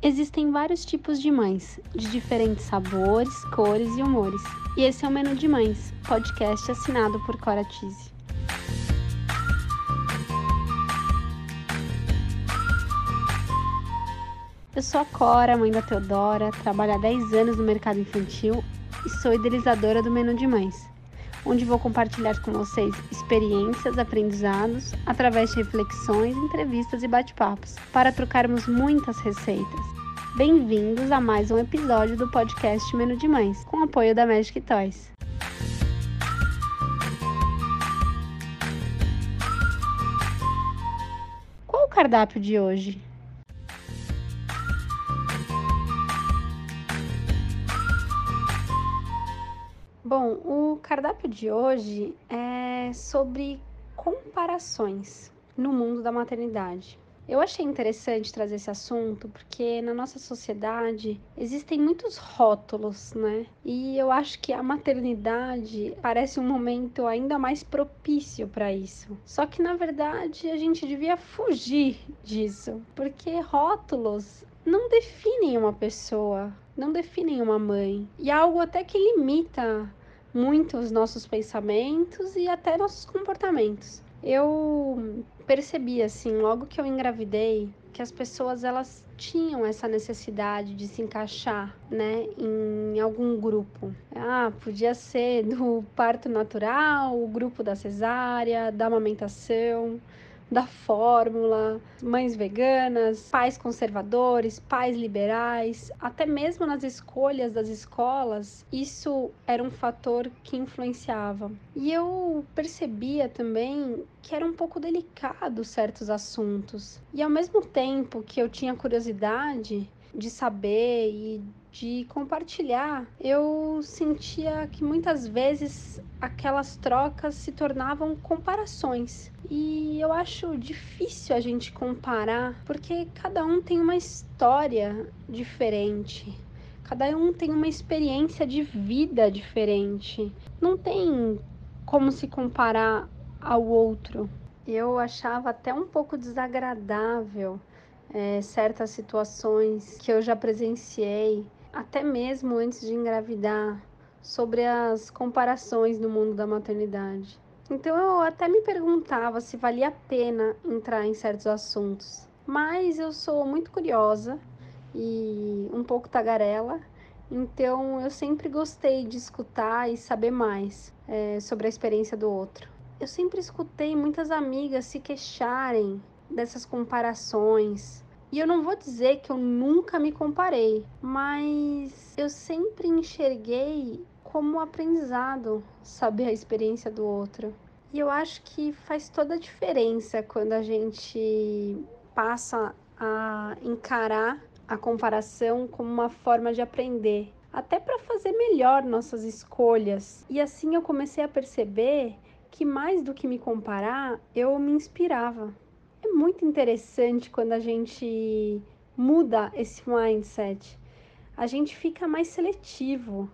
Existem vários tipos de mães, de diferentes sabores, cores e humores. E esse é o Menu de Mães, podcast assinado por Cora Tise. Eu sou a Cora, mãe da Teodora, trabalho há 10 anos no mercado infantil e sou idealizadora do Menu de Mães, onde vou compartilhar com vocês experiências, aprendizados, através de reflexões, entrevistas e bate-papos, para trocarmos muitas receitas. Bem-vindos a mais um episódio do podcast Menu de Mães, com apoio da Magic Toys. Qual o cardápio de hoje? Bom, o cardápio de hoje é sobre comparações no mundo da maternidade. Eu achei interessante trazer esse assunto porque na nossa sociedade existem muitos rótulos, né? E eu acho que a maternidade parece um momento ainda mais propício para isso. Só que na verdade a gente devia fugir disso, porque rótulos não definem uma pessoa, não definem uma mãe. E é algo até que limita muito os nossos pensamentos e até nossos comportamentos. Eu percebi assim, logo que eu engravidei, que as pessoas elas tinham essa necessidade de se encaixar, né, em algum grupo. Ah, podia ser do parto natural, o grupo da cesárea, da amamentação, da fórmula, mães veganas, pais conservadores, pais liberais, até mesmo nas escolhas das escolas, isso era um fator que influenciava. E eu percebia também que era um pouco delicado certos assuntos. E ao mesmo tempo que eu tinha curiosidade de saber e de compartilhar, eu sentia que muitas vezes aquelas trocas se tornavam comparações. E eu acho difícil a gente comparar, porque cada um tem uma história diferente. Cada um tem uma experiência de vida diferente. Não tem como se comparar ao outro. Eu achava até um pouco desagradável é, certas situações que eu já presenciei até mesmo antes de engravidar, sobre as comparações no mundo da maternidade. Então eu até me perguntava se valia a pena entrar em certos assuntos. Mas eu sou muito curiosa e um pouco tagarela, então eu sempre gostei de escutar e saber mais é, sobre a experiência do outro. Eu sempre escutei muitas amigas se queixarem dessas comparações, e eu não vou dizer que eu nunca me comparei, mas eu sempre enxerguei como aprendizado saber a experiência do outro. E eu acho que faz toda a diferença quando a gente passa a encarar a comparação como uma forma de aprender, até para fazer melhor nossas escolhas. E assim eu comecei a perceber que mais do que me comparar, eu me inspirava. Muito interessante quando a gente muda esse mindset. A gente fica mais seletivo,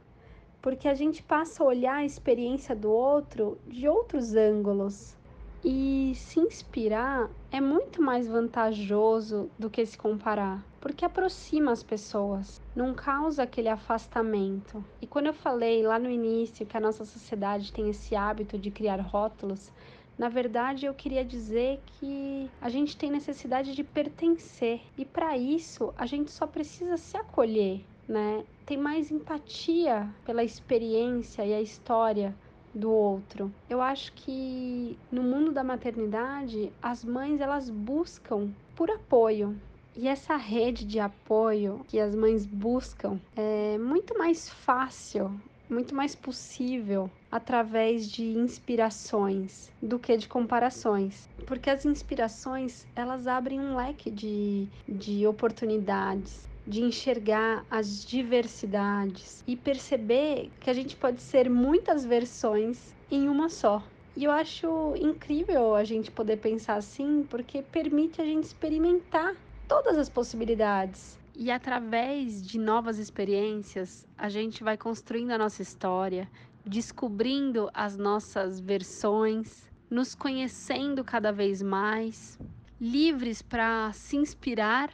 porque a gente passa a olhar a experiência do outro de outros ângulos. E se inspirar é muito mais vantajoso do que se comparar, porque aproxima as pessoas, não causa aquele afastamento. E quando eu falei lá no início que a nossa sociedade tem esse hábito de criar rótulos, na verdade, eu queria dizer que a gente tem necessidade de pertencer e para isso a gente só precisa se acolher, né? Tem mais empatia pela experiência e a história do outro. Eu acho que no mundo da maternidade, as mães elas buscam por apoio, e essa rede de apoio que as mães buscam é muito mais fácil muito mais possível através de inspirações do que de comparações. Porque as inspirações, elas abrem um leque de, de oportunidades, de enxergar as diversidades e perceber que a gente pode ser muitas versões em uma só. E eu acho incrível a gente poder pensar assim, porque permite a gente experimentar todas as possibilidades. E através de novas experiências, a gente vai construindo a nossa história, descobrindo as nossas versões, nos conhecendo cada vez mais, livres para se inspirar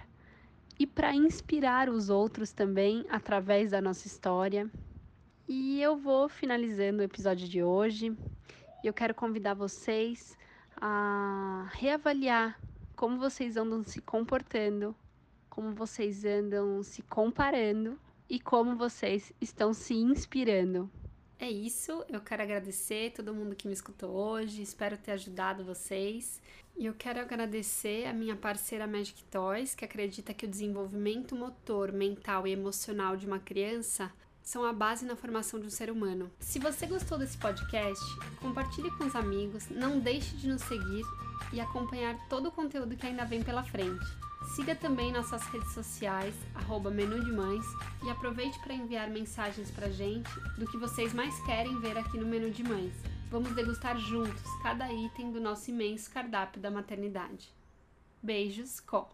e para inspirar os outros também através da nossa história. E eu vou finalizando o episódio de hoje. Eu quero convidar vocês a reavaliar como vocês andam se comportando, como vocês andam se comparando e como vocês estão se inspirando. É isso, eu quero agradecer todo mundo que me escutou hoje, espero ter ajudado vocês. E eu quero agradecer a minha parceira Magic Toys, que acredita que o desenvolvimento motor, mental e emocional de uma criança são a base na formação de um ser humano. Se você gostou desse podcast, compartilhe com os amigos, não deixe de nos seguir e acompanhar todo o conteúdo que ainda vem pela frente. Siga também nossas redes sociais, arroba Menu de Mães, e aproveite para enviar mensagens para gente do que vocês mais querem ver aqui no Menu de Mães. Vamos degustar juntos cada item do nosso imenso cardápio da maternidade. Beijos, Co!